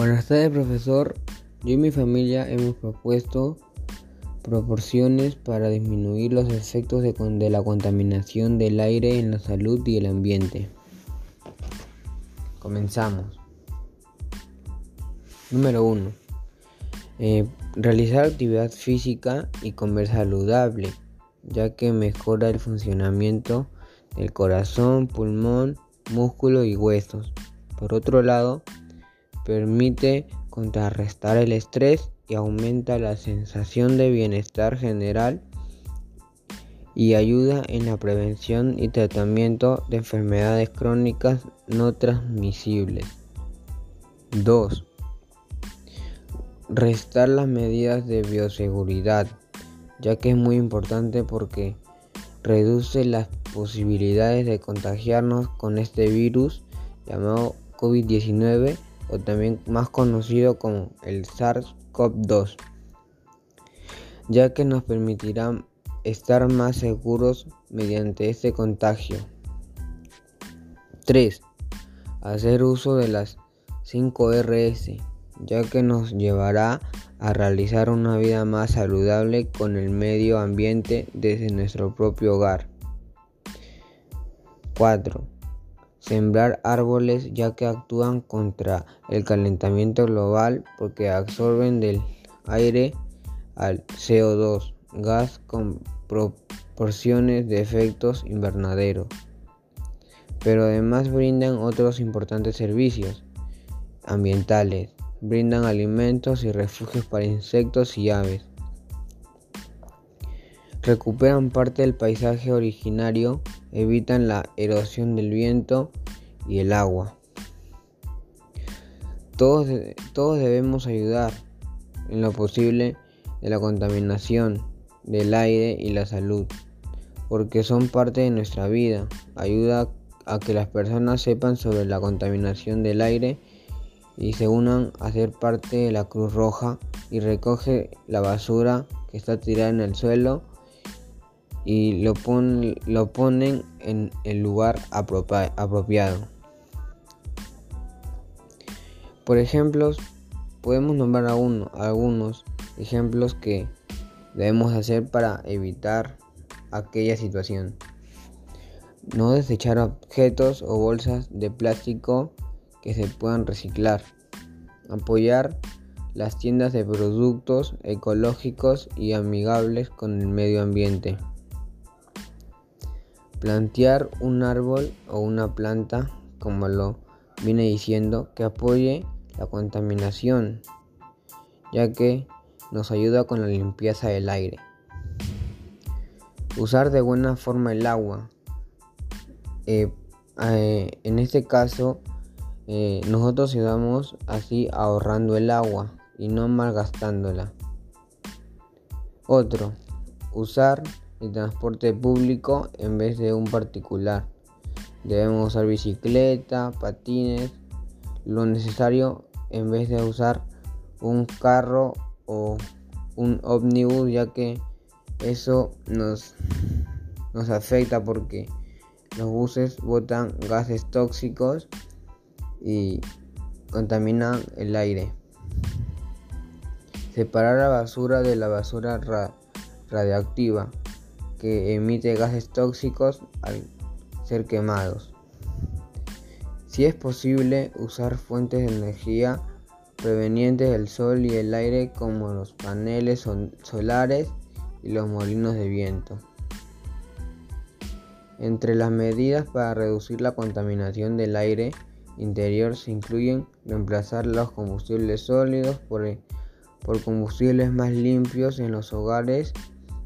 Buenas tardes, profesor. Yo y mi familia hemos propuesto proporciones para disminuir los efectos de, la contaminación del aire en la salud y el ambiente. Comenzamos. Número 1. Eh, realizar actividad física y comer saludable, ya que mejora el funcionamiento del corazón, pulmón, músculo y huesos. Por otro lado, permite contrarrestar el estrés y aumenta la sensación de bienestar general y ayuda en la prevención y tratamiento de enfermedades crónicas no transmisibles. 2. Restar las medidas de bioseguridad, ya que es muy importante porque reduce las posibilidades de contagiarnos con este virus llamado COVID-19 o también más conocido como el SARS-CoV-2, ya que nos permitirá estar más seguros mediante este contagio. 3. Hacer uso de las 5 RS, ya que nos llevará a realizar una vida más saludable con el medio ambiente desde nuestro propio hogar. 4 Sembrar árboles ya que actúan contra el calentamiento global porque absorben del aire al CO2, gas con proporciones de efectos invernaderos. Pero además brindan otros importantes servicios ambientales, brindan alimentos y refugios para insectos y aves. Recuperan parte del paisaje originario evitan la erosión del viento y el agua. Todos, todos debemos ayudar en lo posible de la contaminación del aire y la salud, porque son parte de nuestra vida. Ayuda a que las personas sepan sobre la contaminación del aire y se unan a ser parte de la Cruz Roja y recoge la basura que está tirada en el suelo y lo, lo ponen en el lugar apropiado. Por ejemplo, podemos nombrar a uno, algunos ejemplos que debemos hacer para evitar aquella situación. No desechar objetos o bolsas de plástico que se puedan reciclar. Apoyar las tiendas de productos ecológicos y amigables con el medio ambiente. Plantear un árbol o una planta, como lo viene diciendo, que apoye la contaminación, ya que nos ayuda con la limpieza del aire. Usar de buena forma el agua. Eh, eh, en este caso, eh, nosotros ayudamos así ahorrando el agua y no malgastándola. Otro, usar el transporte público en vez de un particular. Debemos usar bicicleta, patines, lo necesario en vez de usar un carro o un ómnibus ya que eso nos, nos afecta porque los buses botan gases tóxicos y contaminan el aire. Separar la basura de la basura radioactiva que emite gases tóxicos al ser quemados. Si es posible usar fuentes de energía prevenientes del sol y el aire como los paneles solares y los molinos de viento. Entre las medidas para reducir la contaminación del aire interior se incluyen reemplazar los combustibles sólidos por, por combustibles más limpios en los hogares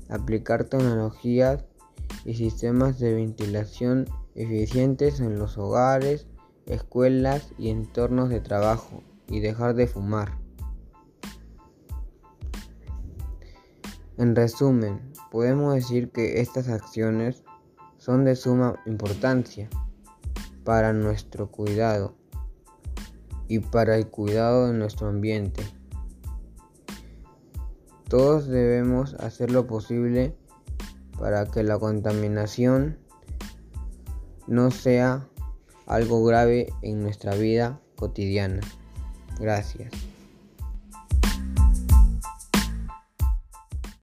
aplicar tecnologías y sistemas de ventilación eficientes en los hogares, escuelas y entornos de trabajo y dejar de fumar. En resumen, podemos decir que estas acciones son de suma importancia para nuestro cuidado y para el cuidado de nuestro ambiente. Todos debemos hacer lo posible para que la contaminación no sea algo grave en nuestra vida cotidiana. Gracias.